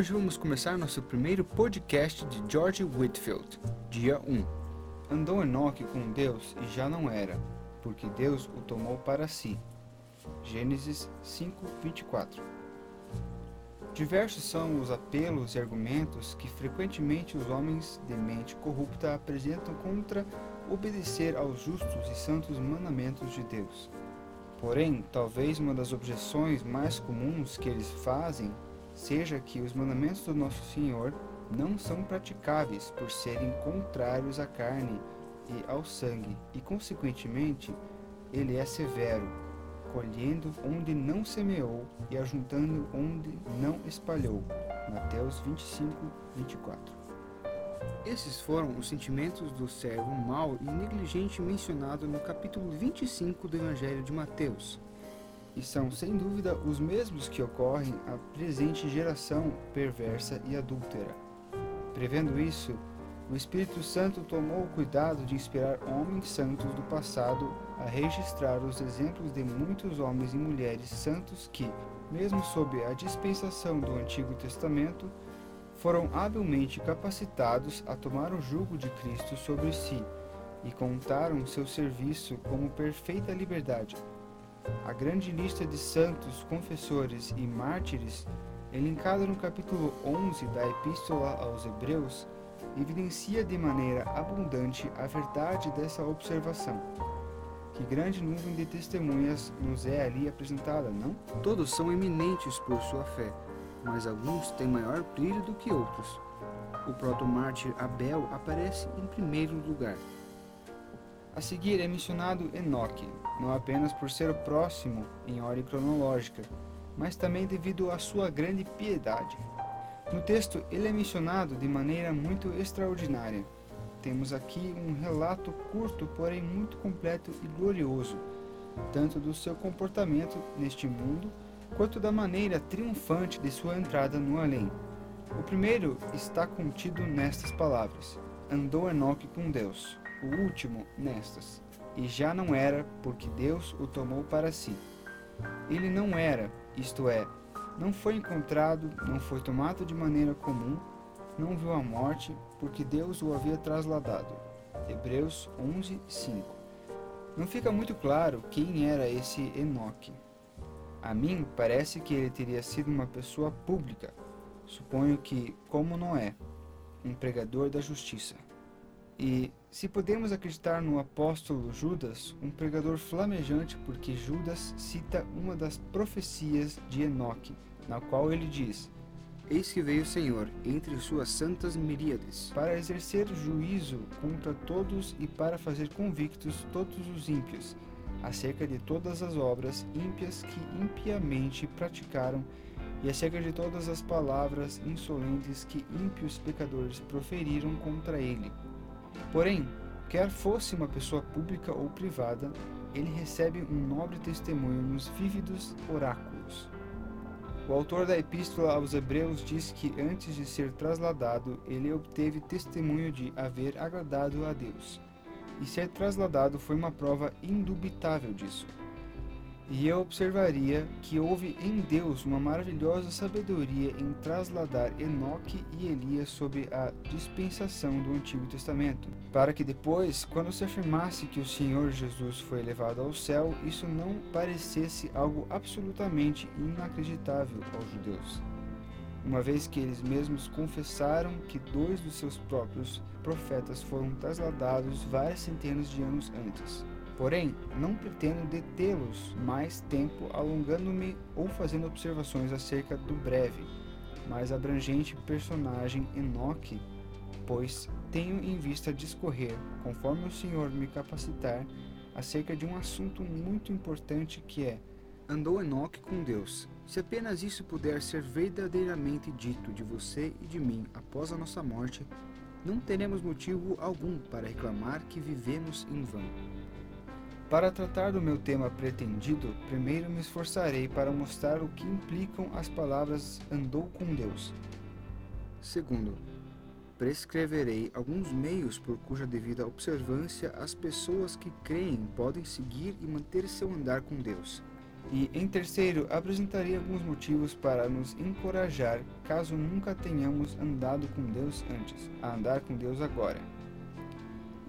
Hoje vamos começar nosso primeiro podcast de George Whitfield, dia 1. Andou Enoque com Deus e já não era, porque Deus o tomou para si. Gênesis 5:24. Diversos são os apelos e argumentos que frequentemente os homens de mente corrupta apresentam contra obedecer aos justos e santos mandamentos de Deus. Porém, talvez uma das objeções mais comuns que eles fazem seja que os mandamentos do nosso Senhor não são praticáveis por serem contrários à carne e ao sangue, e consequentemente ele é severo, colhendo onde não semeou e ajuntando onde não espalhou. Mateus 25, 24. Esses foram os sentimentos do servo mau e negligente mencionado no capítulo 25 do Evangelho de Mateus e são, sem dúvida, os mesmos que ocorrem à presente geração perversa e adúltera. Prevendo isso, o Espírito Santo tomou o cuidado de inspirar homens santos do passado a registrar os exemplos de muitos homens e mulheres santos que, mesmo sob a dispensação do Antigo Testamento, foram habilmente capacitados a tomar o jugo de Cristo sobre si e contaram seu serviço como perfeita liberdade a grande lista de santos, confessores e mártires, elencada no capítulo 11 da Epístola aos Hebreus, evidencia de maneira abundante a verdade dessa observação. Que grande nuvem de testemunhas nos é ali apresentada, não? Todos são eminentes por sua fé, mas alguns têm maior brilho do que outros. O proto-mártir Abel aparece em primeiro lugar. A seguir é mencionado Enoque, não apenas por ser próximo em ordem cronológica, mas também devido à sua grande piedade. No texto, ele é mencionado de maneira muito extraordinária. Temos aqui um relato curto, porém muito completo e glorioso, tanto do seu comportamento neste mundo, quanto da maneira triunfante de sua entrada no além. O primeiro está contido nestas palavras: Andou Enoque com Deus o último nestas, e já não era, porque Deus o tomou para si. Ele não era, isto é, não foi encontrado, não foi tomado de maneira comum, não viu a morte, porque Deus o havia trasladado. Hebreus 11, 5. Não fica muito claro quem era esse Enoque. A mim parece que ele teria sido uma pessoa pública. Suponho que, como Noé, um pregador da justiça. E se podemos acreditar no apóstolo Judas, um pregador flamejante, porque Judas cita uma das profecias de Enoque, na qual ele diz: Eis que veio o Senhor entre suas santas miríades, para exercer juízo contra todos e para fazer convictos todos os ímpios, acerca de todas as obras ímpias que impiamente praticaram e acerca de todas as palavras insolentes que ímpios pecadores proferiram contra ele. Porém, quer fosse uma pessoa pública ou privada, ele recebe um nobre testemunho nos vívidos oráculos. O autor da Epístola aos Hebreus diz que antes de ser trasladado, ele obteve testemunho de haver agradado a Deus. E ser trasladado foi uma prova indubitável disso. E eu observaria que houve em Deus uma maravilhosa sabedoria em trasladar Enoque e Elias sobre a dispensação do Antigo Testamento, para que depois, quando se afirmasse que o Senhor Jesus foi levado ao céu, isso não parecesse algo absolutamente inacreditável aos judeus. Uma vez que eles mesmos confessaram que dois dos seus próprios profetas foram trasladados várias centenas de anos antes. Porém, não pretendo detê-los mais tempo alongando-me ou fazendo observações acerca do breve, mais abrangente personagem Enoque, pois tenho em vista discorrer, conforme o Senhor me capacitar, acerca de um assunto muito importante que é Andou Enoque com Deus. Se apenas isso puder ser verdadeiramente dito de você e de mim após a nossa morte, não teremos motivo algum para reclamar que vivemos em vão. Para tratar do meu tema pretendido, primeiro me esforçarei para mostrar o que implicam as palavras andou com Deus. Segundo, prescreverei alguns meios por cuja devida observância as pessoas que creem podem seguir e manter seu andar com Deus. E em terceiro, apresentaria alguns motivos para nos encorajar caso nunca tenhamos andado com Deus antes, a andar com Deus agora.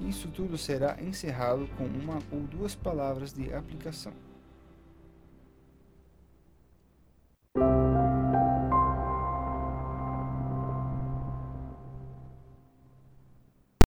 Isso tudo será encerrado com uma ou duas palavras de aplicação.